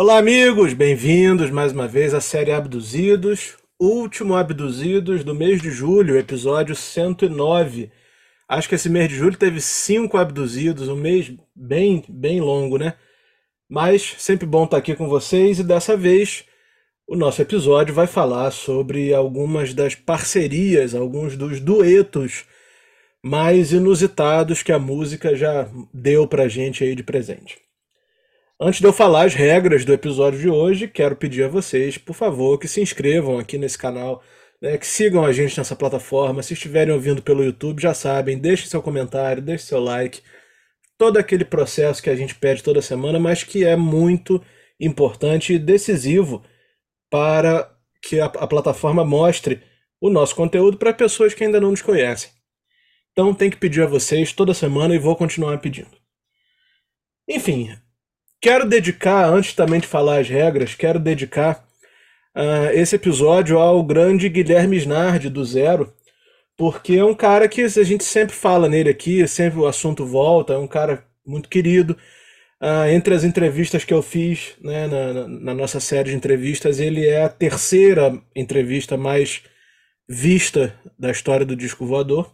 Olá, amigos, bem-vindos mais uma vez à série Abduzidos, último Abduzidos do mês de julho, episódio 109. Acho que esse mês de julho teve cinco abduzidos, um mês bem, bem longo, né? Mas sempre bom estar aqui com vocês e dessa vez o nosso episódio vai falar sobre algumas das parcerias, alguns dos duetos mais inusitados que a música já deu pra gente aí de presente. Antes de eu falar as regras do episódio de hoje, quero pedir a vocês, por favor, que se inscrevam aqui nesse canal, né, que sigam a gente nessa plataforma. Se estiverem ouvindo pelo YouTube, já sabem, deixe seu comentário, deixe seu like. Todo aquele processo que a gente pede toda semana, mas que é muito importante e decisivo para que a, a plataforma mostre o nosso conteúdo para pessoas que ainda não nos conhecem. Então tem que pedir a vocês toda semana e vou continuar pedindo. Enfim, quero dedicar, antes também de falar as regras, quero dedicar uh, esse episódio ao grande Guilherme Snardi, do Zero, porque é um cara que a gente sempre fala nele aqui, sempre o assunto volta, é um cara muito querido. Uh, entre as entrevistas que eu fiz né, na, na, nossa série de entrevistas, ele é a terceira entrevista mais vista da história do disco voador.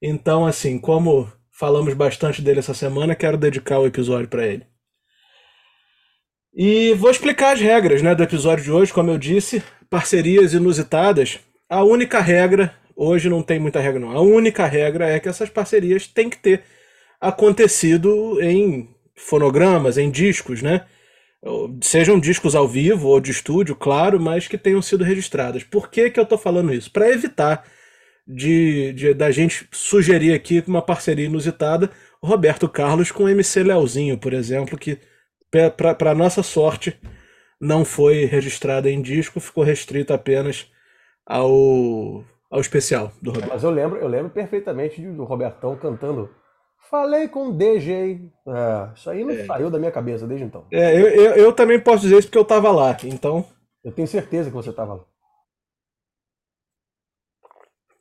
Então, assim, como falamos bastante dele essa semana, quero dedicar o episódio para ele. E vou explicar as regras né, do episódio de hoje, como eu disse, parcerias inusitadas. A única regra, hoje não tem muita regra não, a única regra é que essas parcerias têm que ter acontecido em fonogramas, em discos, né? Sejam discos ao vivo ou de estúdio, claro, mas que tenham sido registradas. Por que, que eu estou falando isso? Para evitar de, de, da gente sugerir aqui uma parceria inusitada, Roberto Carlos com MC Leozinho, por exemplo, que para nossa sorte, não foi registrada em disco, ficou restrita apenas ao, ao especial do Roberto. Mas eu lembro, eu lembro perfeitamente do Robertão cantando Falei com o DJ. É, isso aí não é. saiu da minha cabeça desde então. É, eu, eu, eu, também posso dizer isso porque eu estava lá, então. Eu tenho certeza que você estava lá.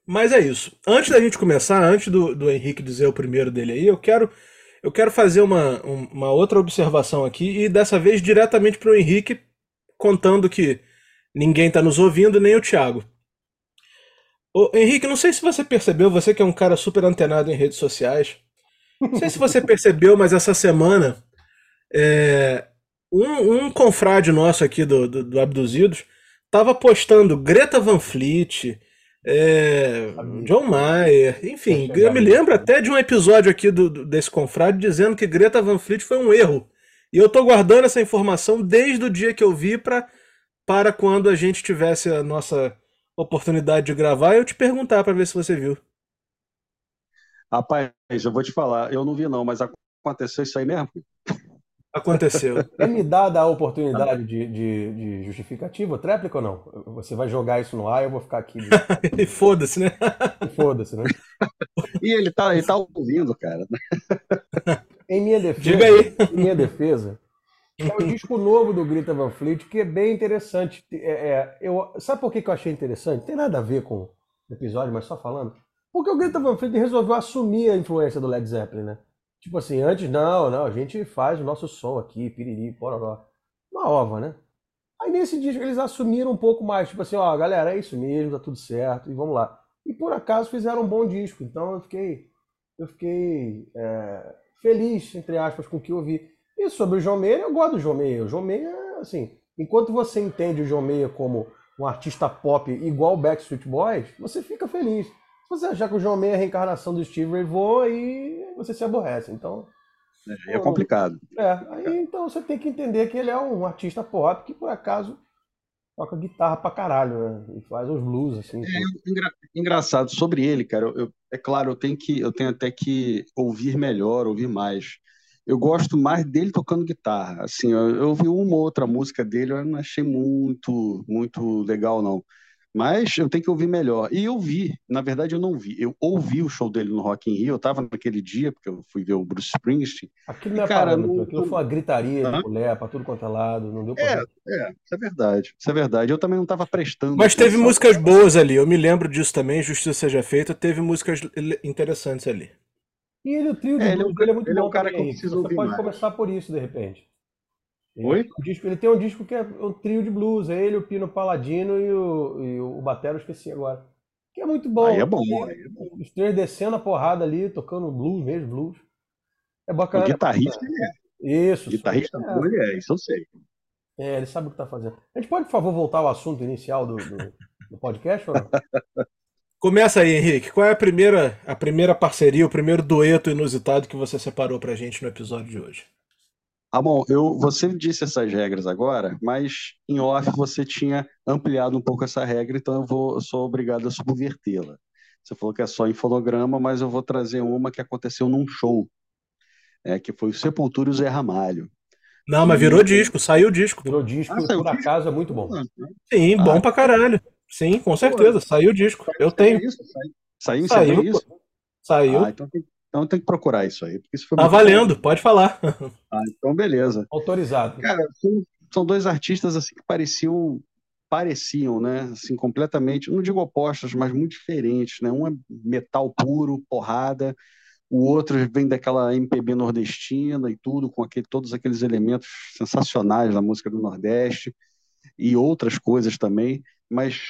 Mas é isso. Antes da gente começar, antes do, do Henrique dizer o primeiro dele aí, eu quero eu quero fazer uma, uma outra observação aqui, e dessa vez diretamente para o Henrique, contando que ninguém está nos ouvindo, nem o Thiago. Ô, Henrique, não sei se você percebeu, você que é um cara super antenado em redes sociais, não sei se você percebeu, mas essa semana é, um, um confrade nosso aqui do, do, do Abduzidos estava postando Greta Van Fleet, é, John Mayer, enfim, eu me lembro até de um episódio aqui do, do, desse confrade dizendo que Greta Van Fleet foi um erro. E eu tô guardando essa informação desde o dia que eu vi pra, para quando a gente tivesse a nossa oportunidade de gravar eu te perguntar para ver se você viu. Rapaz, eu vou te falar, eu não vi não, mas aconteceu isso aí mesmo? Aconteceu. É me dada a oportunidade de, de, de justificativa, tréplica ou não? Você vai jogar isso no ar eu vou ficar aqui. De... Foda-se, né? Foda-se, né? E ele tá, ele tá ouvindo, cara. Em minha defesa, Diga aí. Em minha defesa, é o disco novo do Greta Van Fleet, que é bem interessante. É, é, eu, sabe por que, que eu achei interessante? Tem nada a ver com o episódio, mas só falando. Porque o Greta Van Fleet resolveu assumir a influência do Led Zeppelin, né? Tipo assim, antes, não, não, a gente faz o nosso som aqui, piriri, pororó. Uma ova, né? Aí nesse disco eles assumiram um pouco mais, tipo assim, ó, galera, é isso mesmo, tá tudo certo, e vamos lá. E por acaso fizeram um bom disco, então eu fiquei, eu fiquei é, feliz, entre aspas, com o que eu vi. E sobre o João Meia, eu gosto do João Meia. O João Meia, assim, enquanto você entende o João Meia como um artista pop igual Backstreet Boys, você fica feliz. Se você achar que o João Meia é a reencarnação do Steve Ray Vaughan, aí você se aborrece. Então. É, é complicado. É, aí então você tem que entender que ele é um artista pop que por acaso toca guitarra pra caralho, né? E faz os blues, assim. É, engra, engraçado, sobre ele, cara, eu, é claro, eu tenho, que, eu tenho até que ouvir melhor, ouvir mais. Eu gosto mais dele tocando guitarra. Assim, eu, eu ouvi uma ou outra música dele, eu não achei muito, muito legal, não. Mas eu tenho que ouvir melhor. E eu vi, na verdade eu não vi, eu ouvi o show dele no Rock in Rio, eu estava naquele dia, porque eu fui ver o Bruce Springsteen. Aquilo não é cara, parâmetro, não... aquilo foi uma gritaria de mulher para tudo quanto é lado, não deu pra É, é, isso é verdade, isso é verdade. Eu também não estava prestando. Mas teve músicas boas ali, eu me lembro disso também, Justiça Seja Feita, teve músicas interessantes ali. E ele, o trio de é, ele, é, ele é muito ele bom é um cara também, que eu preciso Você pode mais. começar por isso, de repente. Oi? Ele tem um disco que é um trio de blues, é ele, o Pino Paladino e o, e o Batero, esqueci agora. Que é muito bom. Aí é bom, aí é bom. Os três descendo a porrada ali, tocando blues mesmo, blues. É bacana. O guitarrista ele é. Isso. guitarrista é. bom ele é, isso eu sei. É, ele sabe o que está fazendo. A gente pode, por favor, voltar ao assunto inicial do, do, do podcast? Ou não? Começa aí, Henrique. Qual é a primeira, a primeira parceria, o primeiro dueto inusitado que você separou pra gente no episódio de hoje? Ah, bom, eu, você disse essas regras agora, mas em off você tinha ampliado um pouco essa regra, então eu, vou, eu sou obrigado a subvertê-la. Você falou que é só em fonograma, mas eu vou trazer uma que aconteceu num show, é, que foi o Sepultura e o Zé Ramalho. Não, mas virou disco, saiu disco. Virou disco, ah, por acaso é muito bom. Sim, bom ah, pra caralho. Sim, com certeza, saiu o disco. Eu tenho. Saiu, saiu, isso? Saiu. Ah, então tem então tem que procurar isso aí. Porque isso foi tá valendo, bom. pode falar. Ah, então beleza. Autorizado. Cara, são, são dois artistas assim que pareciam pareciam, né? Assim, completamente, não digo opostos, mas muito diferentes, né? Um é metal puro, porrada, o outro vem daquela MPB nordestina e tudo, com aquele, todos aqueles elementos sensacionais da música do Nordeste e outras coisas também, mas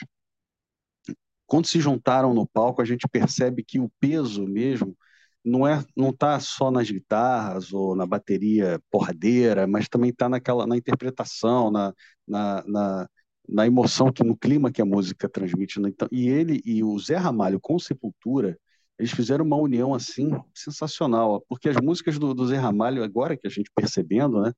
quando se juntaram no palco, a gente percebe que o peso mesmo não é não está só nas guitarras ou na bateria porradeira, mas também está naquela na interpretação, na, na, na, na, emoção que no clima que a música transmite. Né? Então, e ele e o Zé Ramalho com Sepultura, eles fizeram uma união assim sensacional, porque as músicas do, do Zé Ramalho agora que a gente percebendo, né?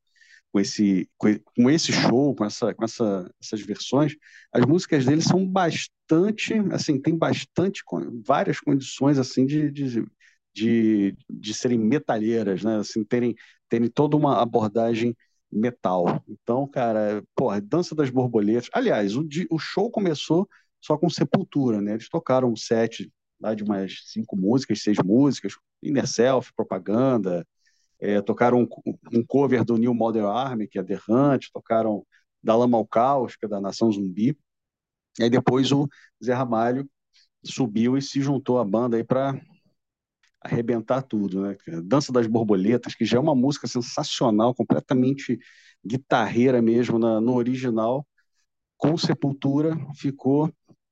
Com esse, com esse show, com, essa, com essa, essas versões, as músicas dele são bastante, assim, tem bastante, várias condições, assim, de, de de, de serem metalheiras, né? Assim, terem, terem toda uma abordagem metal. Então, cara, porra, Dança das Borboletas. Aliás, o, o show começou só com Sepultura, né? Eles tocaram um set lá de umas cinco músicas, seis músicas, Inner Self, Propaganda, é, tocaram um, um, cover do New Model Army, que é The Hunt, tocaram da Lama ao Caos, que é da Nação Zumbi. E aí depois o Zé Ramalho subiu e se juntou à banda aí para arrebentar tudo, né? Dança das Borboletas, que já é uma música sensacional, completamente guitarreira mesmo na, no original, com Sepultura ficou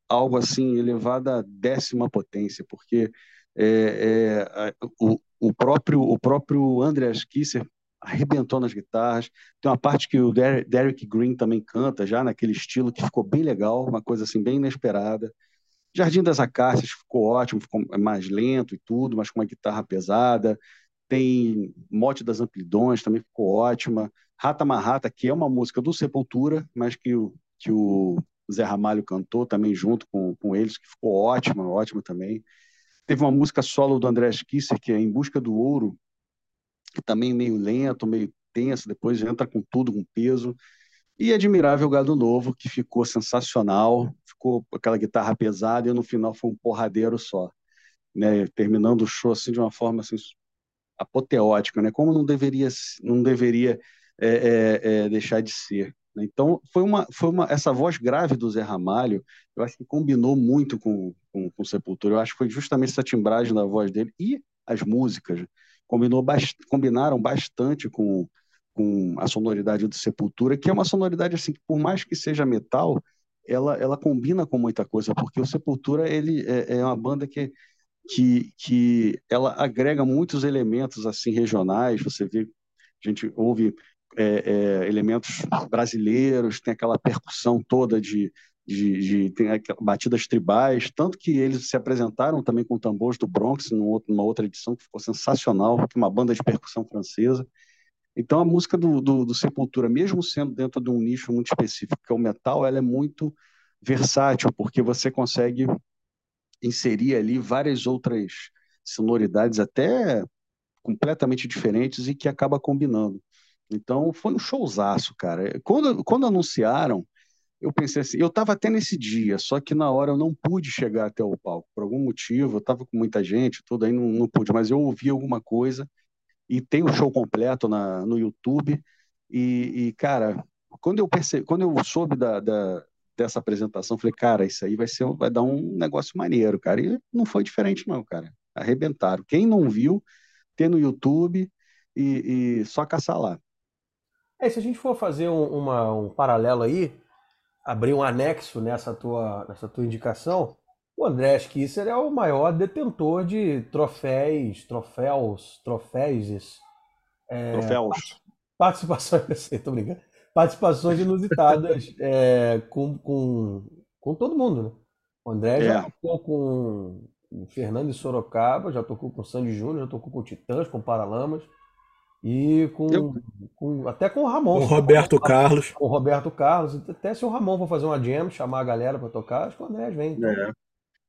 algo assim elevado à décima potência, porque é, é, o, o, próprio o próprio Andreas Kisser arrebentou nas guitarras. Tem uma parte que o Derek Green também canta já naquele estilo que ficou bem legal, uma coisa assim bem inesperada. Jardim das Acácias ficou ótimo, ficou mais lento e tudo, mas com uma guitarra pesada. Tem Mote das Amplidões, também ficou ótima. Rata Marrata, que é uma música do Sepultura, mas que o, que o Zé Ramalho cantou também junto com, com eles, que ficou ótima, ótima também. Teve uma música solo do André Kisser, que é Em Busca do Ouro, que também meio lento, meio tenso, depois entra com tudo, com peso. E Admirável Gado Novo, que ficou sensacional, aquela guitarra pesada e no final foi um porradeiro só, né? Terminando o show assim de uma forma assim, apoteótica, né? Como não deveria, não deveria é, é, é, deixar de ser. Né? Então foi uma, foi uma, essa voz grave do Zé Ramalho, eu acho que combinou muito com, com, com Sepultura. Eu acho que foi justamente essa timbragem da voz dele e as músicas combinou, combinaram bastante com com a sonoridade do Sepultura, que é uma sonoridade assim que por mais que seja metal, ela, ela combina com muita coisa, porque o Sepultura ele é, é uma banda que que, que ela agrega muitos elementos assim regionais. Você vê, a gente ouve é, é, elementos brasileiros, tem aquela percussão toda de, de, de tem batidas tribais, tanto que eles se apresentaram também com tambores do Bronx numa outra edição que ficou sensacional, é uma banda de percussão francesa. Então, a música do, do, do, Sepultura, mesmo sendo dentro de um nicho muito específico, que é o metal, ela é muito versátil, porque você consegue inserir ali várias outras sonoridades, até completamente diferentes, e que acaba combinando. Então, foi um showzaço, cara. Quando, quando anunciaram, eu pensei assim, eu estava até nesse dia, só que na hora eu não pude chegar até o palco, por algum motivo, eu estava com muita gente, tudo aí não, não pude, mas eu ouvi alguma coisa, e tem o show completo na, no YouTube. E, e, cara, quando eu percebi, quando eu soube da, da, dessa apresentação, falei, cara, isso aí vai ser, vai dar um negócio maneiro, cara. E não foi diferente, não, cara. Arrebentaram. Quem não viu, tem no YouTube e, e só caçar lá. É, se a gente for fazer um, uma, um paralelo aí, abrir um anexo nessa tua, nessa tua indicação, o André Kisser é o maior detentor de troféus, troféus, troféus, é, troféus. participações, tô brincando, participações inusitadas é, com, com, com todo mundo, né? O André é. já tocou com o Fernando de Sorocaba, já tocou com o Sandy Júnior, já tocou com o Titãs, com o Paralamas. E com, Eu... com, até com o Ramon. Com o Roberto com, Carlos. Com o Roberto Carlos. Até se o Ramon for fazer uma jam, chamar a galera para tocar, acho que o André vem. Então. É.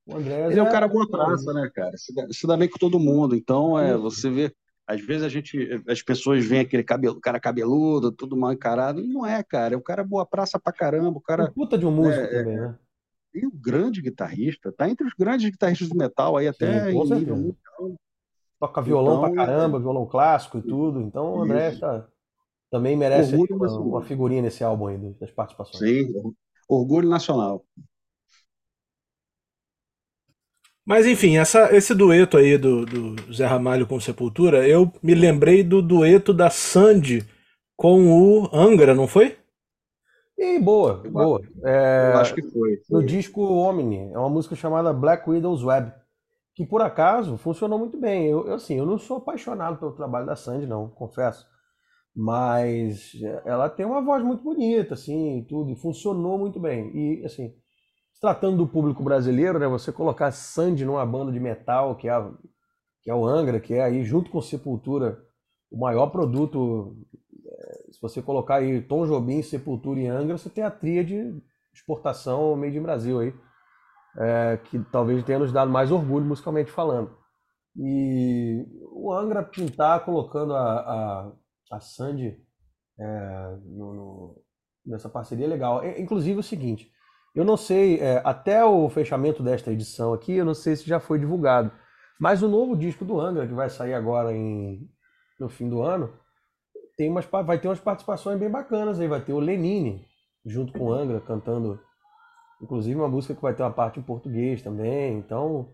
O Ele é um cara boa praça, né, cara? Se dá, se dá bem com todo mundo. Então, é, você vê. Às vezes a gente, as pessoas veem aquele cabelo, cara cabeludo, tudo mal encarado, e não é, cara. É um cara boa praça pra caramba. O cara. Um puta de um músico é, também, né? E o grande guitarrista, tá entre os grandes guitarristas do metal aí, até Sim, em nível mundial. Toca violão então, pra caramba, violão clássico e tudo. Então o André tá, também merece uma, uma, figurinha nesse álbum aí, das participações. Sim, orgulho nacional. Mas enfim, essa, esse dueto aí do, do Zé Ramalho com Sepultura, eu me lembrei do dueto da Sandy com o Angra, não foi? E boa, boa. É, eu acho que foi, foi. No disco Omni, é uma música chamada Black Widow's Web que por acaso funcionou muito bem. Eu, eu, assim, eu não sou apaixonado pelo trabalho da Sandy, não, confesso. Mas ela tem uma voz muito bonita, assim, tudo, e funcionou muito bem. E, assim, tratando do público brasileiro, né, você colocar Sandy numa banda de metal, que é, a, que é o Angra, que é aí, junto com Sepultura, o maior produto. É, se você colocar aí Tom Jobim, Sepultura e Angra, você tem a tria de exportação made in Brasil aí é, que talvez tenha nos dado mais orgulho musicalmente falando. E o Angra pintar colocando a, a, a Sandy é, no, no, nessa parceria é legal. É, inclusive o seguinte, eu não sei, é, até o fechamento desta edição aqui, eu não sei se já foi divulgado, mas o novo disco do Angra, que vai sair agora em, no fim do ano, tem umas, vai ter umas participações bem bacanas aí. Vai ter o Lenine junto com o Angra cantando Inclusive uma música que vai ter uma parte em português também. Então,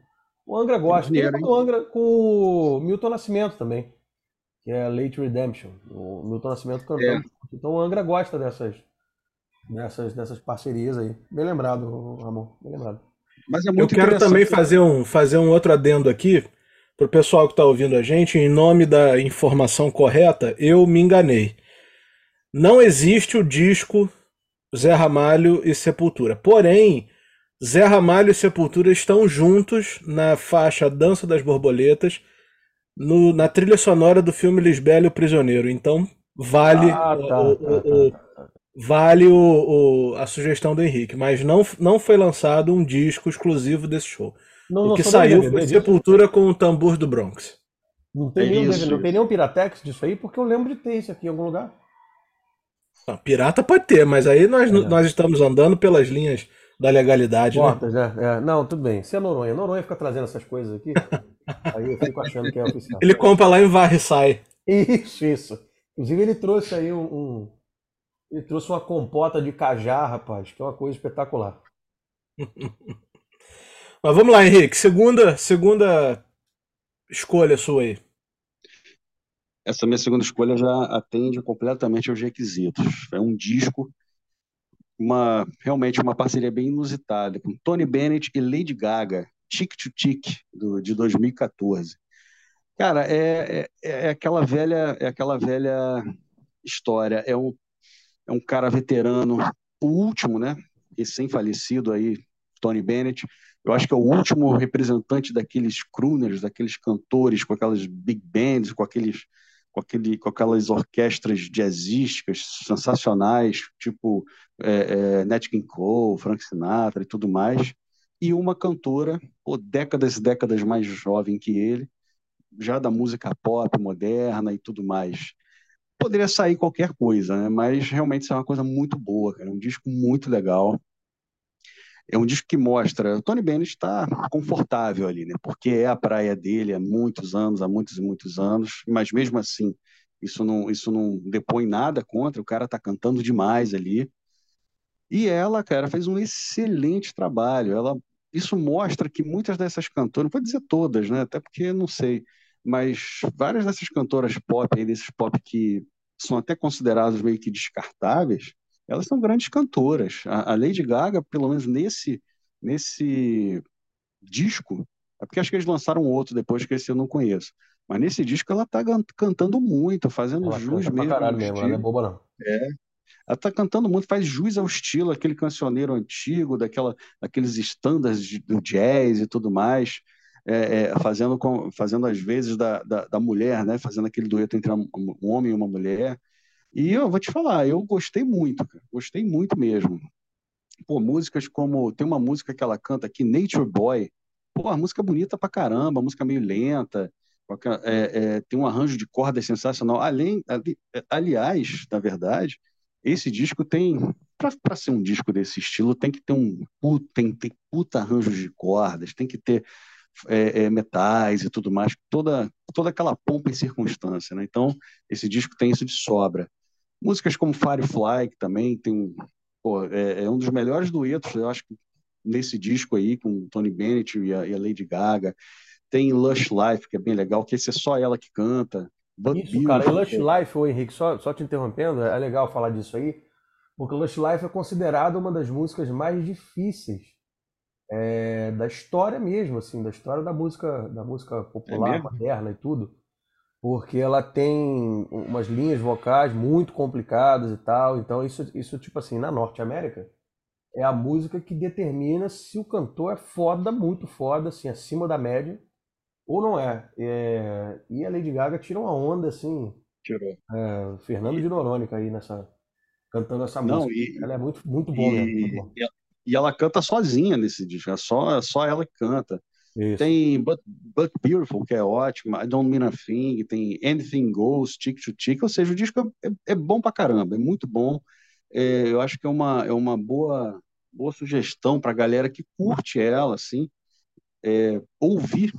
o Angra gosta. O Angra com o Milton Nascimento também, que é Late Redemption. O Milton Nascimento cantando. É. Então o Angra gosta dessas, dessas, dessas parcerias aí. Bem lembrado, Ramon. Bem lembrado. Mas é muito Eu quero também fazer um, fazer um outro adendo aqui. Para o pessoal que está ouvindo a gente, em nome da informação correta, eu me enganei. Não existe o disco Zé Ramalho e Sepultura. Porém, Zé Ramalho e Sepultura estão juntos na faixa Dança das Borboletas, no, na trilha sonora do filme Lisbela e o Prisioneiro. Então, vale ah, tá, o, tá, o, tá, tá. Vale o, a sugestão do Henrique, mas não, não foi lançado um disco exclusivo desse show. Não, o que saiu foi Sepultura com o tambor do Bronx. Não tem, é nenhum, não tem nenhum Piratex disso aí, porque eu lembro de ter isso aqui em algum lugar. Não, pirata pode ter, mas aí nós, é. nós estamos andando pelas linhas da legalidade, né? Portas, né? É, é. Não, tudo bem. Se é Noronha, Noronha fica trazendo essas coisas aqui, aí eu fico achando que é oficial. Ele compra lá em Varre e sai. Isso, isso. Inclusive ele trouxe aí um, um, Ele trouxe uma compota de cajá, rapaz, que é uma coisa espetacular. Mas vamos lá, Henrique. Segunda, segunda escolha sua aí essa minha segunda escolha já atende completamente aos requisitos. É um disco, uma realmente uma parceria bem inusitada com Tony Bennett e Lady Gaga, Tic to Tic do, de 2014. Cara, é, é, é, aquela velha é aquela velha história. É um, é um cara veterano, o último, né? Recém-falecido aí, Tony Bennett. Eu acho que é o último representante daqueles crooners, daqueles cantores com aquelas big bands, com aqueles com, aquele, com aquelas orquestras jazzísticas sensacionais, tipo é, é, Nat King Cole, Frank Sinatra e tudo mais, e uma cantora, pô, décadas e décadas mais jovem que ele, já da música pop moderna e tudo mais. Poderia sair qualquer coisa, né? mas realmente isso é uma coisa muito boa, cara. É um disco muito legal é um disco que mostra. O Tony Bennett está confortável ali, né? Porque é a praia dele há muitos anos, há muitos e muitos anos, mas mesmo assim, isso não, isso não depõe nada contra, o cara está cantando demais ali. E ela, cara, fez um excelente trabalho. Ela, isso mostra que muitas dessas cantoras, não vou dizer todas, né? Até porque não sei, mas várias dessas cantoras pop aí, desses pop que são até consideradas meio que descartáveis, elas são grandes cantoras. A, a Lady Gaga, pelo menos nesse, nesse disco, é porque acho que eles lançaram outro depois que esse eu não conheço. Mas nesse disco ela tá cantando muito, fazendo ela jus mesmo. Caralho mesmo, ela não é boba não. É. Ela tá cantando muito, faz jus ao estilo, aquele cancioneiro antigo, daquela, daqueles standards do jazz e tudo mais. É, é, fazendo, com, fazendo às vezes da, da, da, mulher, né? Fazendo aquele dueto entre um homem e uma mulher. E eu vou te falar, eu gostei muito, cara. gostei muito mesmo. Pô, músicas como. Tem uma música que ela canta aqui, Nature Boy. Pô, a música bonita pra caramba, música meio lenta. É, é, tem um arranjo de cordas sensacional. Além, ali, aliás, na verdade, esse disco tem. Para ser um disco desse estilo, tem que ter um tem, tem puta arranjos de cordas, tem que ter é, é, metais e tudo mais, toda, toda aquela pompa e circunstância. Né? Então, esse disco tem isso de sobra. Músicas como Firefly, que também tem pô, é, é, um dos melhores duetos, eu acho nesse disco aí, com Tony Bennett e a, e a, Lady Gaga. Tem Lush Life, que é bem legal, que esse é só ela que canta. But Isso, cara, e Lush Life, ô Henrique, só, só te interrompendo, é legal falar disso aí, porque Lush Life é considerado uma das músicas mais difíceis é, da história mesmo, assim, da história da música, da música popular, é moderna e tudo porque ela tem umas linhas vocais muito complicadas e tal. Então, isso, isso tipo assim, na Norte América, é a música que determina se o cantor é foda, muito foda, assim, acima da média, ou não é. é... E a Lady Gaga tira uma onda, assim. Tirou. É, Fernando de Norônica aí nessa. Cantando essa não, música. E, ela é muito, muito boa e, mesmo. E ela canta sozinha nesse disco, é só, é só ela que canta. Isso. Tem But, But Beautiful, que é ótimo, I Don't Mean a Thing, tem Anything Goes, Tick to Tick, ou seja, o disco é, é bom pra caramba, é muito bom. É, eu acho que é uma, é uma boa, boa sugestão para a galera que curte ela, assim, é, ouvir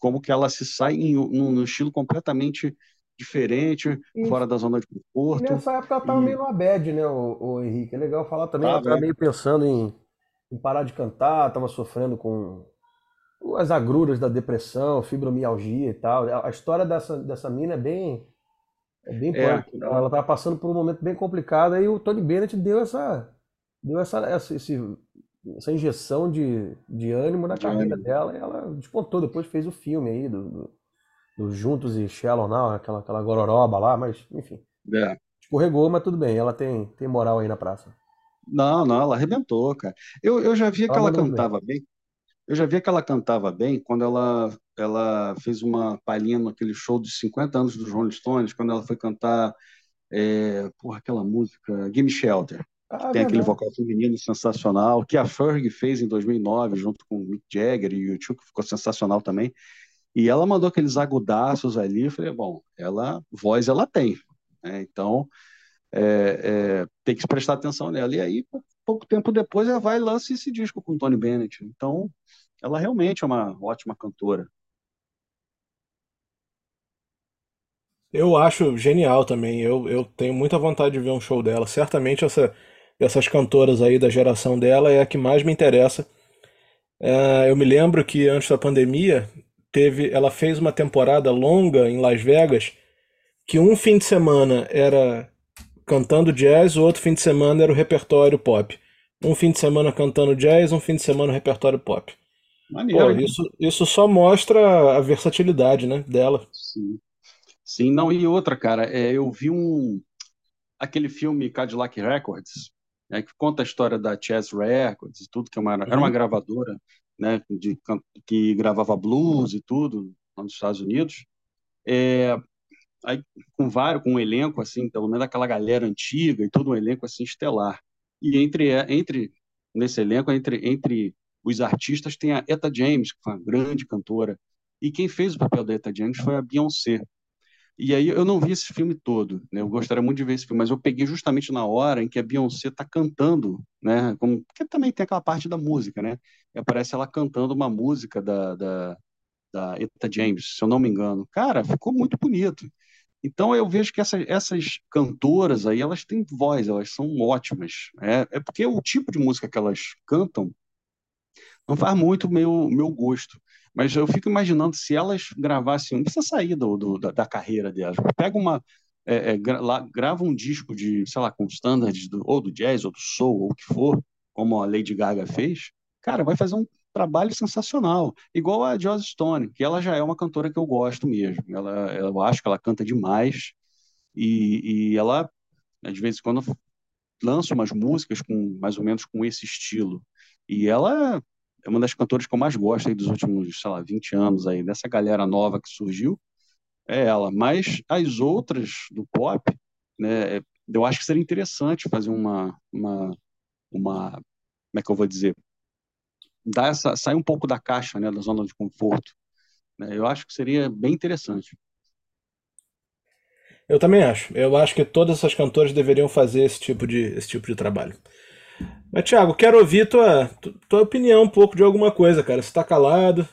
como que ela se sai em um estilo completamente diferente, Isso. fora da zona de conforto. E nessa época ela estava e... meio no bad, né, o, o, Henrique? É legal falar também, ah, ela estava meio pensando em, em parar de cantar, estava sofrendo com as agruras da depressão, fibromialgia e tal. A história dessa, dessa mina é bem. É bem é, Ela estava passando por um momento bem complicado e o Tony Bennett deu essa. Deu essa, essa, esse, essa injeção de, de ânimo na de carreira ânimo. dela e ela despontou. Depois fez o filme aí do, do, do Juntos e Shallow Now, aquela, aquela gororoba lá, mas enfim. É. Escorregou, mas tudo bem, ela tem, tem moral aí na praça. Não, não, ela arrebentou, cara. Eu, eu já via que ela, ela cantava bem. bem. Eu já via que ela cantava bem quando ela, ela fez uma palhinha naquele show dos 50 anos dos Rolling Stones, quando ela foi cantar é, porra, aquela música Gimme Shelter. Ah, tem aquele vocal feminino sensacional, que a Ferg fez em 2009, junto com o Mick Jagger e o YouTube, que ficou sensacional também. E ela mandou aqueles agudaços ali, eu falei, bom, ela, voz ela tem, né? então é, é, tem que prestar atenção nela. E aí, pouco tempo depois, ela vai e lança esse disco com Tony Bennett. Então, ela realmente é uma ótima cantora. Eu acho genial também. Eu, eu tenho muita vontade de ver um show dela. Certamente essa, essas cantoras aí da geração dela é a que mais me interessa. É, eu me lembro que antes da pandemia, teve, ela fez uma temporada longa em Las Vegas, que um fim de semana era cantando jazz, o outro fim de semana era o repertório pop. Um fim de semana cantando jazz, um fim de semana o repertório pop. Maneiro, Pô, isso, isso só mostra a versatilidade, né, dela. Sim. Sim, não, e outra, cara, é, eu vi um aquele filme Cadillac Records, né, que conta a história da Chess Records e tudo, que é uma, era uma uhum. gravadora, né, de, que gravava blues e tudo, lá nos Estados Unidos. É, aí, com vários, com um elenco, assim, pelo menos aquela galera antiga e todo um elenco, assim, estelar. E entre, entre nesse elenco, entre, entre os artistas tem a Etta James, que foi uma grande cantora, e quem fez o papel da Etta James foi a Beyoncé. E aí eu não vi esse filme todo, né? Eu gostaria muito de ver esse filme, mas eu peguei justamente na hora em que a Beyoncé está cantando, né? Como, também tem aquela parte da música, né? E aparece ela cantando uma música da, da, da Etta James, se eu não me engano. Cara, ficou muito bonito. Então eu vejo que essa, essas cantoras aí, elas têm voz, elas são ótimas. É, é porque o tipo de música que elas cantam não faz muito meu meu gosto. Mas eu fico imaginando se elas gravassem, não precisa sair do, do da, da, carreira delas. Pega uma, é, é, gra grava um disco de, sei lá, com standards do, ou do jazz, ou do soul, ou o que for, como a Lady Gaga fez, cara, vai fazer um trabalho sensacional. Igual a Joss Stone, que ela já é uma cantora que eu gosto mesmo. Ela, eu acho que ela canta demais e, e ela, de vez em quando, lança umas músicas com mais ou menos com esse estilo. E ela é uma das cantoras que eu mais gosto aí dos últimos, sei lá, 20 anos aí, dessa galera nova que surgiu, é ela. Mas as outras do pop, né, é, eu acho que seria interessante fazer uma, uma, uma como é que eu vou dizer, dar essa, sair um pouco da caixa, né, da zona de conforto. Né, eu acho que seria bem interessante. Eu também acho. Eu acho que todas essas cantoras deveriam fazer esse tipo de, esse tipo de trabalho. Mas, Thiago, quero ouvir tua, tua opinião um pouco de alguma coisa, cara. Você está calado.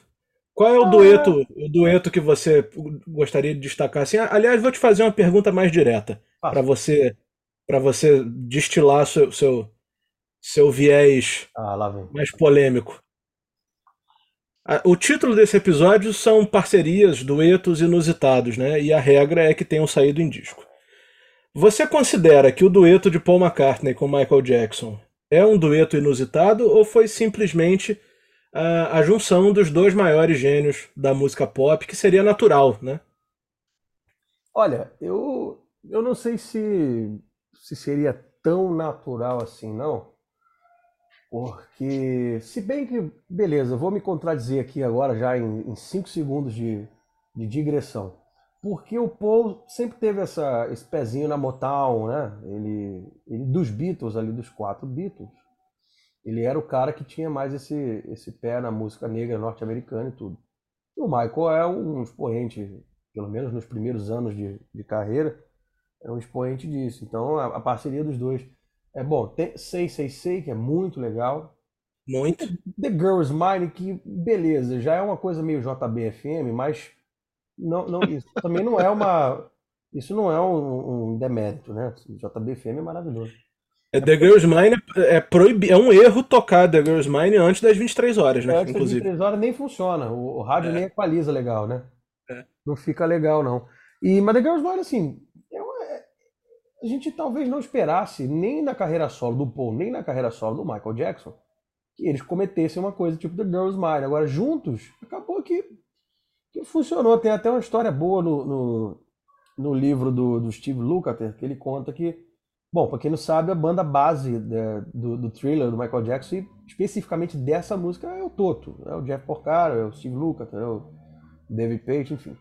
Qual é o ah. dueto, o dueto que você gostaria de destacar? Assim, aliás, vou te fazer uma pergunta mais direta para você para você destilar seu, seu, seu viés ah, mais polêmico. O título desse episódio são parcerias, duetos inusitados, né? E a regra é que tenham saído em disco. Você considera que o dueto de Paul McCartney com Michael Jackson é um dueto inusitado ou foi simplesmente a, a junção dos dois maiores gênios da música pop, que seria natural, né? Olha, eu, eu não sei se, se seria tão natural assim, não. Porque, se bem que, beleza, vou me contradizer aqui agora, já em 5 segundos de, de digressão. Porque o Paul sempre teve essa, esse pezinho na Motown, né? Ele, ele, dos Beatles, ali, dos quatro Beatles, ele era o cara que tinha mais esse, esse pé na música negra norte-americana e tudo. E o Michael é um expoente, pelo menos nos primeiros anos de, de carreira, é um expoente disso. Então, a, a parceria dos dois é bom, tem Sei Sei Sei, que é muito legal. Muito. The Girl's Mine, que beleza, já é uma coisa meio JBFM, mas não, não, isso também não é uma. Isso não é um, um demérito, né? JBFM é maravilhoso. É, The Girl's Mine é, é, proib... é um erro tocar The Girl's Mine antes das 23 horas, né? Antes das 23 horas nem funciona. O, o rádio é. nem equaliza legal, né? É. Não fica legal, não. E, mas The Girl's Mine, assim, a gente talvez não esperasse nem na carreira solo do Paul, nem na carreira solo do Michael Jackson, que eles cometessem uma coisa tipo The Girl's Mind. Agora, juntos, acabou que, que funcionou. Tem até uma história boa no, no, no livro do, do Steve Lukather, que ele conta que, bom, para quem não sabe, a banda base né, do, do thriller do Michael Jackson, e especificamente dessa música, é o Toto. É o Jeff Porcaro, é o Steve Lukather, é o David Page, enfim.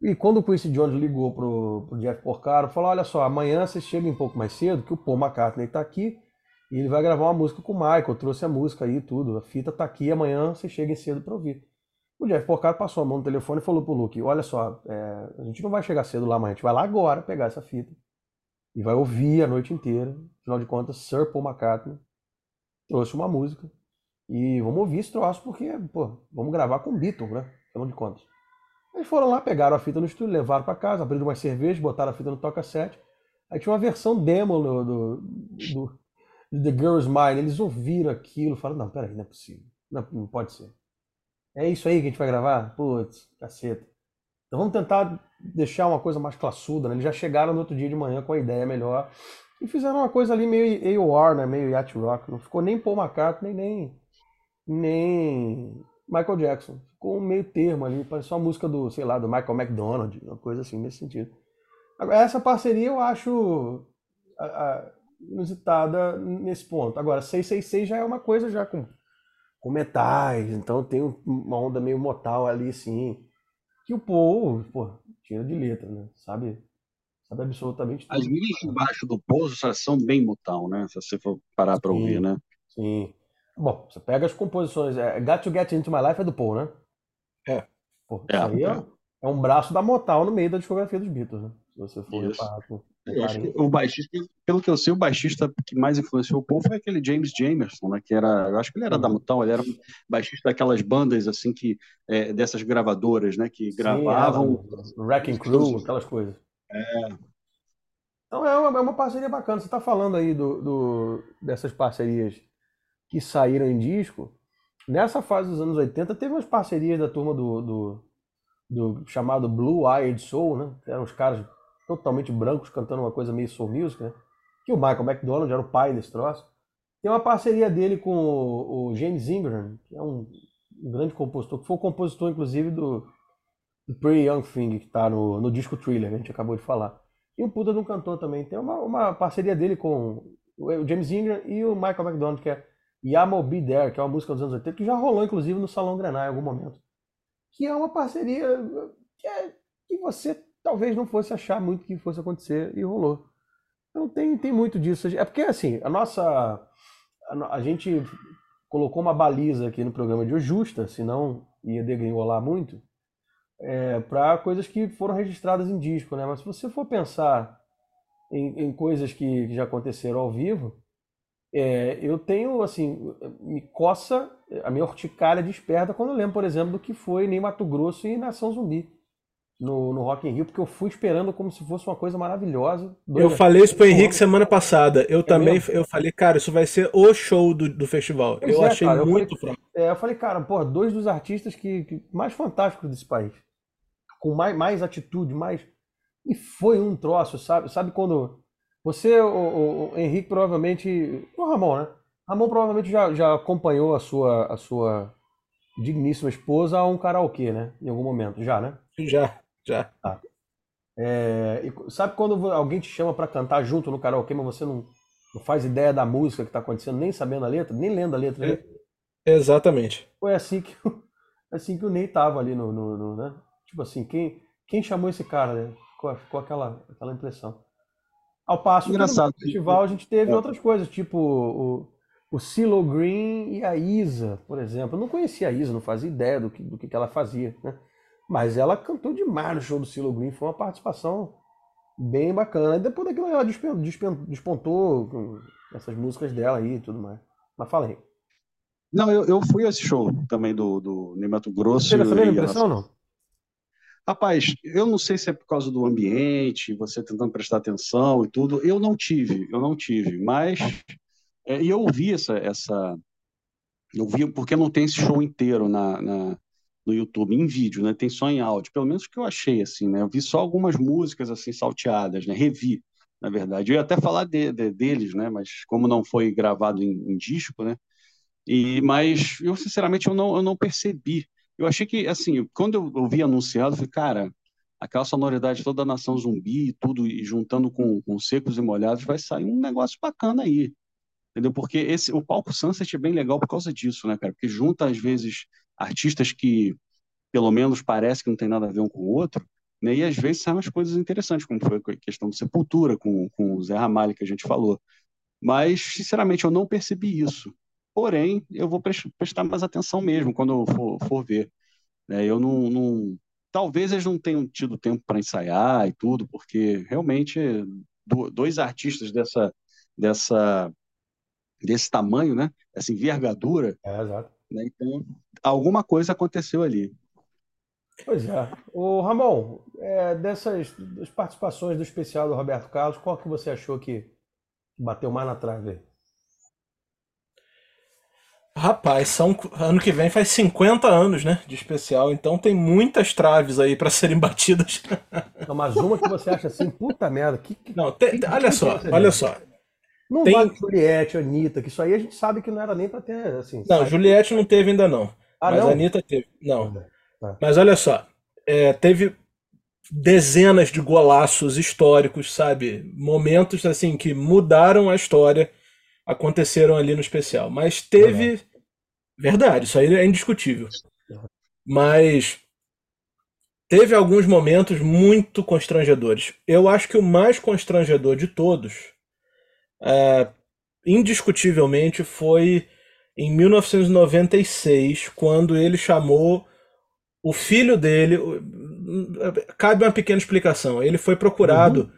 E quando o Quincy Jones ligou pro, pro Jeff Porcaro, falou: Olha só, amanhã você chega um pouco mais cedo, que o Paul McCartney está aqui e ele vai gravar uma música com o Michael. trouxe a música aí tudo, a fita está aqui, amanhã você chega cedo para ouvir. O Jeff Porcaro passou a mão no telefone e falou pro Luke: Olha só, é, a gente não vai chegar cedo lá, mas a gente vai lá agora pegar essa fita e vai ouvir a noite inteira. Afinal de contas, Sir Paul McCartney trouxe uma música e vamos ouvir esse troço porque, pô, vamos gravar com o Beatle, né? Afinal de contas. Eles foram lá, pegaram a fita no estúdio, levaram para casa, abriram umas cervejas, botaram a fita no toca-7. Aí tinha uma versão demo do, do, do, The Girl's Mind. Eles ouviram aquilo, falaram, não, peraí, não é possível. Não, não pode ser. É isso aí que a gente vai gravar? Putz, caceta. Então vamos tentar deixar uma coisa mais classuda, né? Eles já chegaram no outro dia de manhã com a ideia melhor. E fizeram uma coisa ali meio AOR, né? Meio yacht rock. Não ficou nem Paul McCartney, nem, nem Michael Jackson. Ficou um meio termo ali, parece uma música do, sei lá, do Michael McDonald, uma coisa assim nesse sentido. Agora, essa parceria eu acho a, a, inusitada nesse ponto. Agora, 666 já é uma coisa já com, com metais, então tem uma onda meio motal ali, sim. Que o Paul, pô, tira de letra, né? Sabe, sabe absolutamente tudo. As linhas embaixo do Paul são bem motal, né? Se você for parar para ouvir, né? Sim. Bom, você pega as composições. É, Got to Get Into My Life é do Paul, né? É. Pô, é, aí é, é, um braço da Motal no meio da discografia dos Beatles, né? Se você for reparar. o baixista, pelo que eu sei, o baixista que mais influenciou o Paul foi aquele James Jamerson, né? Que era, eu acho que ele era uhum. da Motown, ele era baixista daquelas bandas assim que é, dessas gravadoras, né? Que gravavam. Sim, Wrecking Crew, aquelas coisas. É. Então é uma, é uma parceria bacana. Você está falando aí do, do, dessas parcerias que saíram em disco, nessa fase dos anos 80 teve umas parcerias da turma do, do, do chamado Blue Eyed Soul, né? Eram os caras totalmente brancos cantando uma coisa meio soul music, né? Que o Michael McDonald era o pai desse troço. Tem uma parceria dele com o, o James Ingram, que é um, um, grande compositor, que foi o compositor, inclusive, do, do Pretty Young Thing, que está no, no disco Thriller, que a gente acabou de falar. E um puta de um cantor também. Tem uma, uma parceria dele com o James Ingram e o Michael McDonald, que é Yamo Be There, que é uma música dos anos 80, que já rolou, inclusive, no Salão Grenal em algum momento. Que é uma parceria que, é, que você talvez não fosse achar muito que fosse acontecer, e rolou. Então tem, tem muito disso. É porque, assim, a nossa... A, a gente colocou uma baliza aqui no programa de justa, senão ia degringolar muito, é, para coisas que foram registradas em disco, né? Mas se você for pensar em, em coisas que, que, já aconteceram ao vivo, é, eu tenho, assim, me coça, a minha horticalha desperta quando eu lembro, por exemplo, do que foi nem Mato Grosso e Nação Zumbi no, no Rock in Rio, porque eu fui esperando como se fosse uma coisa maravilhosa. Eu falei isso pro Henrique semana passada. Eu é também mesmo? eu falei, cara, isso vai ser o show do, do festival. Pois eu é, achei cara, muito eu é, eu falei, cara, pô, dois dos artistas que, que mais fantásticos desse país com mais, mais atitude, mais. E foi um troço, sabe? Sabe quando. Você, o, o, Henrique, provavelmente. O Ramon, né? Ramon provavelmente já, já acompanhou a sua, a sua digníssima esposa a um karaokê, né? Em algum momento. Já, né? Já, já. Tá. É, sabe quando alguém te chama para cantar junto no karaokê, mas você não, não faz ideia da música que tá acontecendo, nem sabendo a letra, nem lendo a letra? Né? exatamente. Foi assim que, assim que o Ney tava ali no, no, no né? Tipo assim, quem, quem chamou esse cara, né? Ficou, ficou aquela, aquela impressão. Ao passo Engraçado. que no festival a gente teve é. outras coisas, tipo o, o Silo Green e a Isa, por exemplo. Eu não conhecia a Isa, não fazia ideia do que, do que ela fazia, né? Mas ela cantou demais no show do Silo Green, foi uma participação bem bacana. E depois daquilo ela despontou com essas músicas dela aí e tudo mais. Mas fala aí. Não, eu, eu fui a esse show também do, do Neymato Grosso. Você teve essa mesma impressão, não? Rapaz, eu não sei se é por causa do ambiente, você tentando prestar atenção e tudo. Eu não tive, eu não tive, mas é, e eu ouvi essa, essa, eu vi porque não tem esse show inteiro na, na, no YouTube em vídeo, né? Tem só em áudio, pelo menos o que eu achei assim, né? Eu vi só algumas músicas assim salteadas, né? Revi, na verdade. Eu ia até falar de, de, deles, né? Mas como não foi gravado em, em disco, né? E mas eu sinceramente eu não, eu não percebi eu achei que, assim, quando eu ouvi anunciado, eu falei, cara, aquela sonoridade toda da nação zumbi e tudo, e juntando com, com secos e molhados, vai sair um negócio bacana aí. Entendeu? Porque esse, o palco Sunset é bem legal por causa disso, né, cara? Porque junta, às vezes, artistas que, pelo menos, parece que não tem nada a ver um com o outro, né? E às vezes saem umas coisas interessantes, como foi a questão de Sepultura, com, com o Zé Ramalho, que a gente falou. Mas, sinceramente, eu não percebi isso. Porém, eu vou prestar mais atenção mesmo quando eu for, for ver. É, eu não, não, Talvez eles não tenham tido tempo para ensaiar e tudo, porque realmente dois artistas dessa, dessa, desse tamanho, né? Essa envergadura. É, exato. Né? Então, alguma coisa aconteceu ali. Pois é. O Ramon, é, dessas das participações do especial do Roberto Carlos, qual que você achou que bateu mais na trave? Rapaz, são, ano que vem faz 50 anos, né, de especial, então tem muitas traves aí para serem batidas. Não, mas uma que você acha assim, puta merda, que, que Não, tem, que, olha que só, olha só. Não tem... vale Juliette, Anitta, que isso aí a gente sabe que não era nem para ter, assim. Não, sabe? Juliette não teve ainda não. Ah, mas não? a Anitta teve. Não. Ah, Mas olha só, é, teve dezenas de golaços históricos, sabe? Momentos assim que mudaram a história aconteceram ali no especial. Mas teve. Verdade, isso aí é indiscutível. Mas teve alguns momentos muito constrangedores. Eu acho que o mais constrangedor de todos, é, indiscutivelmente, foi em 1996, quando ele chamou o filho dele. Cabe uma pequena explicação. Ele foi procurado. Uhum.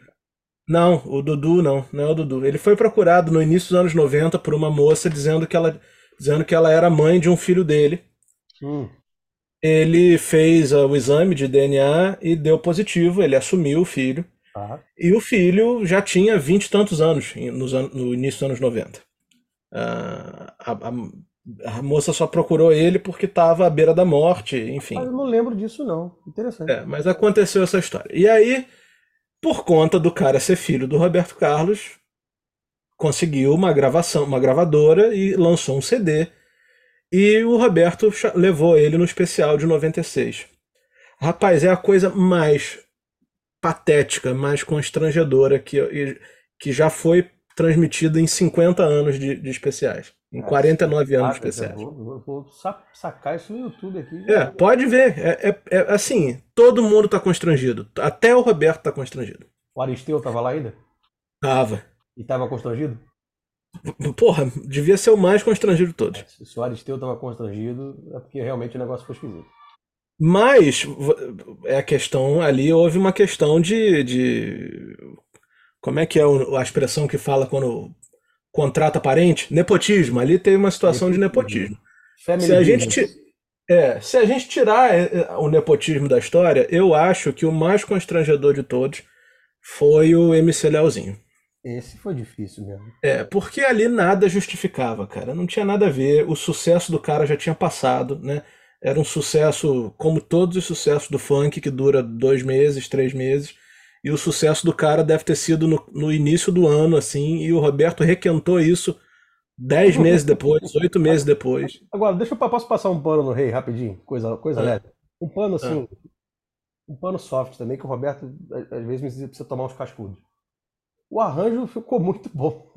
Não, o Dudu não, não é o Dudu. Ele foi procurado no início dos anos 90 por uma moça dizendo que ela, dizendo que ela era mãe de um filho dele. Hum. Ele fez uh, o exame de DNA e deu positivo, ele assumiu o filho. Ah. E o filho já tinha vinte e tantos anos no, início dos anos 90. Uh, ah, a, a, a, moça só procurou ele porque estava à beira da morte, enfim. Ah, eu não lembro disso, não. Interessante. É, mas aconteceu essa história. E aí por conta do cara ser filho do Roberto Carlos, conseguiu uma gravação, uma gravadora e lançou um CD. E o Roberto levou ele no especial de 96. Rapaz, é a coisa mais patética, mais constrangedora que, que já foi transmitida em 50 anos de, de especiais. Em 49 anos de especiais. Vou, vou, sacar isso no YouTube aqui. É, pode ver. É, é, é assim, todo mundo está constrangido. Até o Roberto está constrangido. O Aristeu estava lá ainda? Tava. E estava constrangido? Porra, devia ser o mais constrangido de todos. Se o Aristeu estava constrangido, é porque realmente o negócio foi esquisito. Mas é a questão ali, houve uma questão de, de como é que é a expressão que fala quando contrata parente? Nepotismo. Ali tem uma situação de nepotismo. se a gente é, se a gente tirar é, é, o nepotismo da história, eu acho que o mais constrangedor de todos foi o MC Leozinho. Esse foi difícil mesmo. É, porque ali nada justificava, cara. Não tinha nada a ver. O sucesso do cara já tinha passado, né? Era um sucesso, como todos os sucessos do funk, que dura dois meses, três meses. E o sucesso do cara deve ter sido no, no início do ano, assim. E o Roberto requentou isso dez meses depois, oito meses depois. Agora, deixa eu posso passar um pano no rei rapidinho, coisa, coisa é. leve. Um pano assim, é. um pano soft também, que o Roberto às vezes precisa tomar uns cascudos. O arranjo ficou muito bom.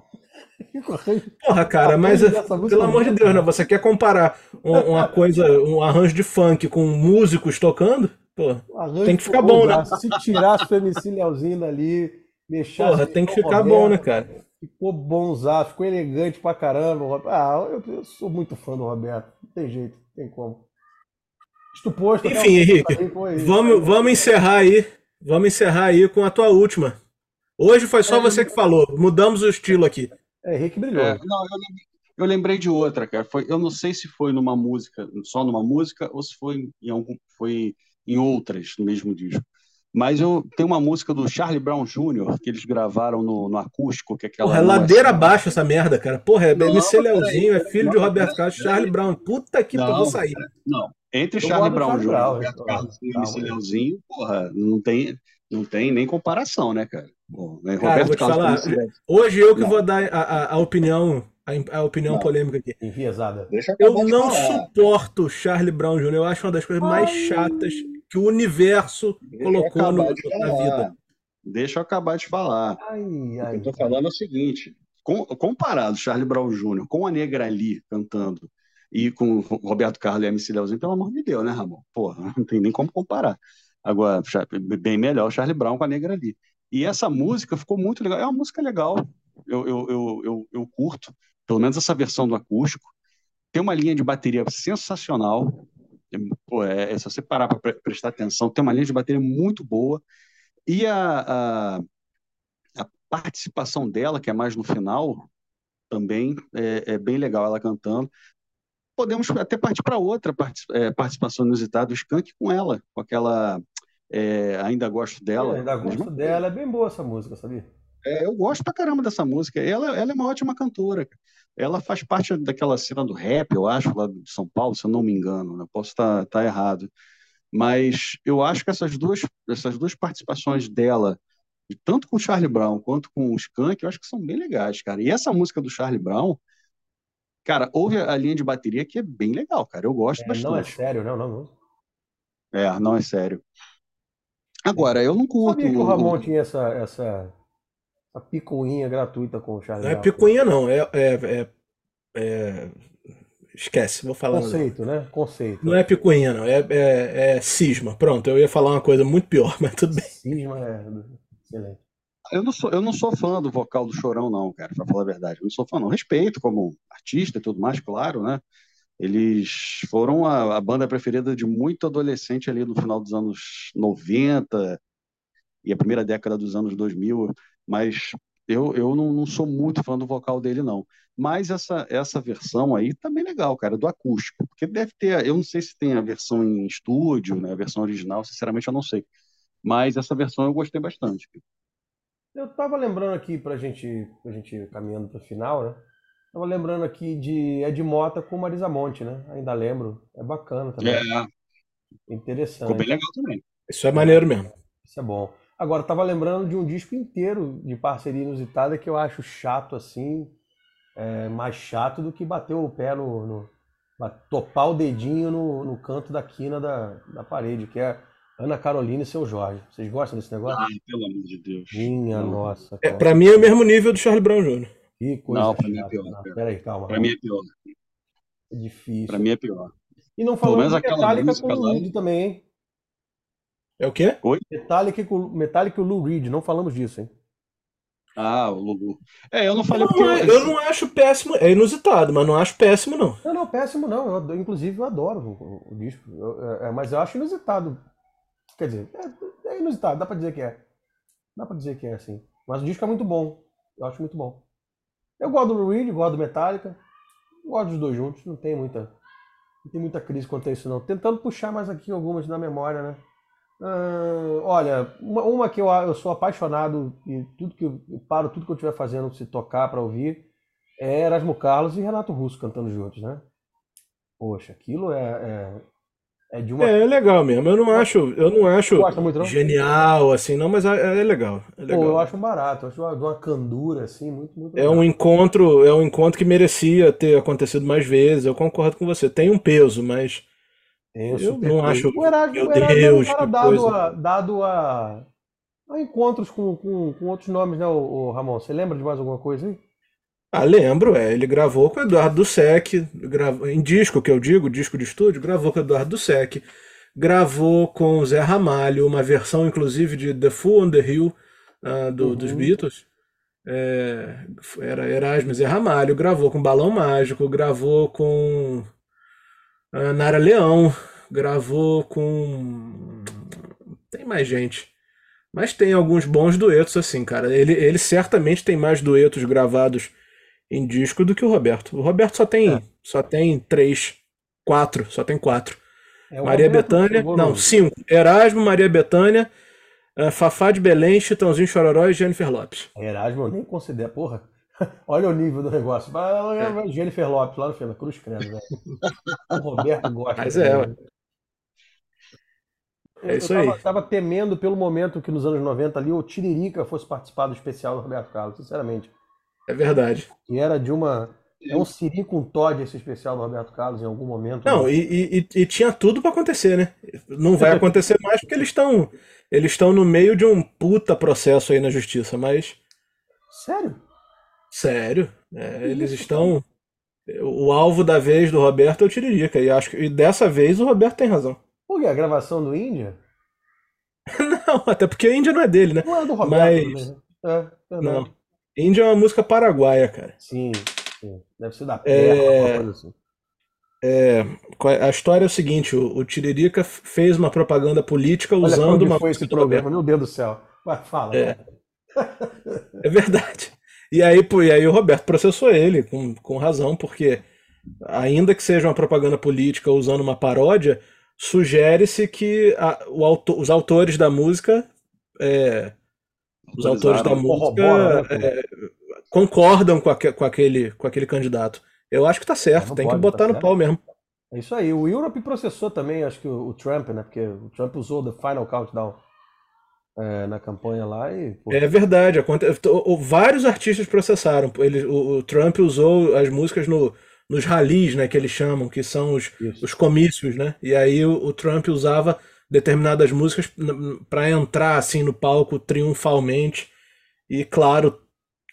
Porra, cara, mas pelo amor de Deus, né? Você quer comparar uma coisa, um arranjo de funk com músicos tocando? Pô, tem que ficar bom, né? Se tirasse o MC Leozinho dali, deixar. Porra, tem que ficar bom, né, cara? Ficou bonzado, ficou elegante pra caramba. Ah, eu, eu, sou muito fã do Roberto. Não tem jeito, não tem como. Estou posto. Enfim, Henrique, vamos, vamos encerrar aí. Vamos encerrar aí com a tua última. Hoje foi só é, você que falou. Mudamos o estilo aqui. É, Henrique brilhou. É, não, eu lembrei, eu lembrei, de outra, cara. Foi, eu não sei se foi numa música, só numa música, ou se foi em, algum, foi em outras no mesmo disco. Mas eu tenho uma música do Charlie Brown Jr. que eles gravaram no, no acústico, que é aquela. Porra, é ladeira abaixo essa merda, cara. Porra, é MC Leozinho, é filho não, de Roberto Carlos, Charlie Brown. Puta que não, vou sair. Não, entre eu Charlie Brown Jr. e Roberto Carlos e MC Leozinho, porra, não tem, não tem nem comparação, né, cara? Bom, né? Cara, vou te falar, hoje eu que não. vou dar a, a, a opinião a, a opinião não. polêmica aqui. Enviesada. Eu, eu não suporto Charlie Brown Jr. Eu acho uma das coisas mais chatas que o universo Deixa colocou no, na vida. Deixa eu acabar de falar. Ai, ai, eu tô falando é o seguinte: com, comparado Charlie Brown Jr. com a Negra ali cantando e com Roberto Carlos e MC Leozinho, pelo amor de Deus, né, Ramon? Porra, não tem nem como comparar. Agora, bem melhor o Charlie Brown com a Negra ali. E essa música ficou muito legal. É uma música legal. Eu, eu, eu, eu, eu curto, pelo menos essa versão do acústico. Tem uma linha de bateria sensacional. Pô, é, é, se você parar para prestar atenção, tem uma linha de bateria muito boa. E a, a, a, participação dela, que é mais no final, também é, é bem legal, ela cantando. Podemos até partir para outra é, participação inusitada do Skank com ela, com aquela é, Ainda Gosto Dela. É, ainda Gosto Dela, é bem boa essa música, sabia? É, eu gosto pra caramba dessa música. Ela, ela é uma ótima cantora. Ela faz parte daquela cena do rap, eu acho, lá de São Paulo, se eu não me engano. Né? Posso estar tá, tá errado. Mas eu acho que essas duas, essas duas participações dela, tanto com o Charlie Brown quanto com o Skank, eu acho que são bem legais, cara. E essa música do Charlie Brown, cara, ouve a linha de bateria que é bem legal, cara. Eu gosto é, bastante. Não é sério, não, não, não. É, não é sério. Agora, eu não curto. Sabia que o Ramon tinha essa, essa a picuinha gratuita com o Charlie Não é picuinha, não. É, é, é, é... Esquece, vou falar. Conceito, né? Conceito. Não é picuinha, não. É, é, é, cisma. Pronto, eu ia falar uma coisa muito pior, mas tudo bem. Cisma é excelente. Eu não, sou, eu não sou fã do vocal do Chorão, não, cara, pra falar a verdade. Eu não sou fã, não. Respeito como artista e tudo mais, claro, né? Eles foram a, a banda preferida de muito adolescente ali no final dos anos 90 e a primeira década dos anos 2000 mas eu, eu não, não, sou muito fã do vocal dele, não. Mas essa, essa versão aí tá bem legal, cara, do acústico. Porque deve ter, eu não sei se tem a versão em estúdio, né, a versão original, sinceramente eu não sei. Mas essa versão eu gostei bastante. Eu tava lembrando aqui pra gente, pra gente caminhando pro final, né? Tava lembrando aqui de Ed Mota com Marisa Monte, né? Ainda lembro. É bacana também. É. Interessante. Ficou bem legal também. Isso é maneiro mesmo. Isso é bom. Agora, tava lembrando de um disco inteiro de parceria inusitada que eu acho chato assim, é, mais chato do que bater o pé no, no topar o dedinho no, no canto da quina da, da parede, que é Ana Carolina e seu Jorge. Vocês gostam desse negócio? Ai, pelo amor de Deus. Minha não. nossa. É, pra mim é o mesmo nível do Charlie Brown Jr. Que coisa não, pra mim é pior. Não, peraí, calma. Pra mim é pior. É difícil. Pra mim é pior. E não falou de Metallica com o Reed também, hein? É o quê? Oi? Metallica, Metallica e o Lou Reed, não falamos disso, hein? Ah, o Lulu. É, eu não falei não, porque. Eu, eu não acho péssimo. É inusitado, mas não acho péssimo, não. Não, não, péssimo não. Eu, inclusive, eu adoro o, o disco. Eu, é, mas eu acho inusitado. Quer dizer, é, é, inusitado, dá pra dizer que é. Dá pra dizer que é, assim. Mas o disco é muito bom. Eu acho muito bom. Eu gosto do Lou Reed, gosto do Metallica. Gosto dos dois juntos. Não tem muita. Não tem muita crise quanto a isso, não. Tentando puxar mais aqui algumas da memória, né? Olha, uma, uma, que eu, eu sou apaixonado e tudo que eu, eu paro tudo que eu estiver fazendo se tocar para ouvir é Erasmo Carlos e Renato Russo cantando juntos, né? Poxa, aquilo é, é, é de uma. É, é legal mesmo. Eu não acho, eu não acho muito, genial assim, não, mas é, é legal. É legal. Pô, eu acho barato, eu acho uma, uma candura assim, muito, muito. É um encontro, é um encontro que merecia ter acontecido mais vezes. Eu concordo com você. Tem um peso, mas eu não acho. O Erasmo, o Erasmo Deus, é um cara dado, a, dado a, a encontros com, com, com, outros nomes, né, o, o, Ramon? Você lembra de mais alguma coisa aí? Ah, lembro, é. Ele gravou com o Eduardo Dussek, gravou, em disco que eu digo, disco de estúdio, gravou com o Eduardo Dussek, gravou com o Zé Ramalho, uma versão inclusive de The Fool on the Hill uh, do, uhum. dos Beatles. É, era Erasmo Zé Ramalho, gravou com Balão Mágico, gravou com a Nara Leão gravou com. Tem mais gente. Mas tem alguns bons duetos, assim, cara. Ele, ele certamente tem mais duetos gravados em disco do que o Roberto. O Roberto só tem, é. só tem três, quatro, só tem quatro. É, Maria Bethânia, não, cinco. Erasmo, Maria Bethânia, uh, Fafá de Belém, Chitãozinho Chororó e Jennifer Lopes. Erasmo eu nem considero, porra. Olha o nível do negócio. É. Jennifer Lopes lá no filme, Cruz Credo, velho. O Roberto gosta. Mas é, né? É isso eu tava, aí. Estava temendo pelo momento que nos anos 90 ali o Tiririca fosse participar do especial do Roberto Carlos, sinceramente. É verdade. E era de uma. É um Siri com Todd esse especial do Roberto Carlos em algum momento. Não, né? e, e, e, tinha tudo para acontecer, né? Não vai acontecer mais porque eles estão eles estão no meio de um puta processo aí na justiça, mas. Sério? Sério. É, eles estão. O alvo da vez do Roberto é o Tiririca. E acho que e dessa vez o Roberto tem razão. Por quê? A gravação do Índia? não, até porque a Índia não é dele, né? Não é do Roberto. Mas... Né? É, é não. Índia é uma música paraguaia, cara. Sim, sim. Deve ser da terra, é... coisa assim. É, a história é o seguinte: o, o Tiririca fez uma propaganda política Olha usando uma. foi esse problema, meu Deus do céu. Vai, fala. É, é verdade. E aí, e aí o Roberto processou ele, com, com razão, porque ainda que seja uma propaganda política usando uma paródia, sugere-se que a, autor, os autores da música. É, os autores da música né, é, concordam com, aque, com, aquele, com aquele candidato. Eu acho que tá certo, tem pode, que botar tá no pau mesmo. É isso aí. O Europe processou também, acho que o, o Trump, né? Porque o Trump usou The Final Countdown é, na campanha lá e. Pô. É verdade. Vários artistas processaram. Ele, o, o Trump usou as músicas no, nos ralis, né, que eles chamam, que são os, os comícios, né? E aí o, o Trump usava determinadas músicas para entrar assim no palco triunfalmente. E claro,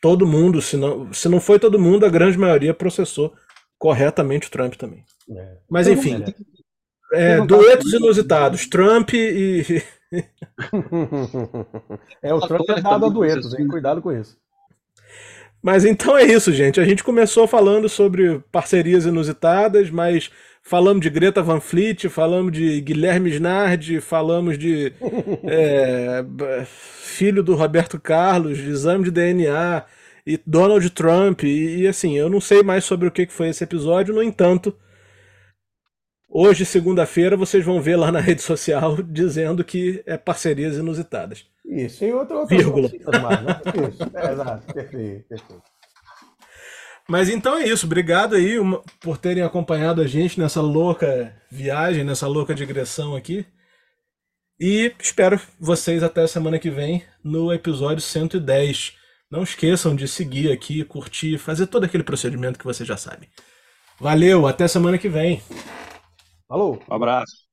todo mundo, se não, se não foi todo mundo, a grande maioria processou corretamente o Trump também. É. Mas enfim, é, duetos inusitados, Trump e é, o Trump é dado a duetos, hein? Cuidado com isso. Mas então é isso, gente. A gente começou falando sobre parcerias inusitadas, mas falamos de Greta Van Fleet, falamos de Guilherme Snardi, falamos de é, filho do Roberto Carlos, de exame de DNA e Donald Trump. E, e assim, eu não sei mais sobre o que foi esse episódio, no entanto. Hoje, segunda-feira, vocês vão ver lá na rede social dizendo que é parcerias inusitadas. Isso, e outra, outra Vírgula. Mais, né? Isso, é, exato, perfeito, perfeito. Mas então é isso. Obrigado aí por terem acompanhado a gente nessa louca viagem, nessa louca digressão aqui. E espero vocês até a semana que vem no episódio 110. Não esqueçam de seguir aqui, curtir, fazer todo aquele procedimento que você já sabe. Valeu, até semana que vem. Falou. Um abraço.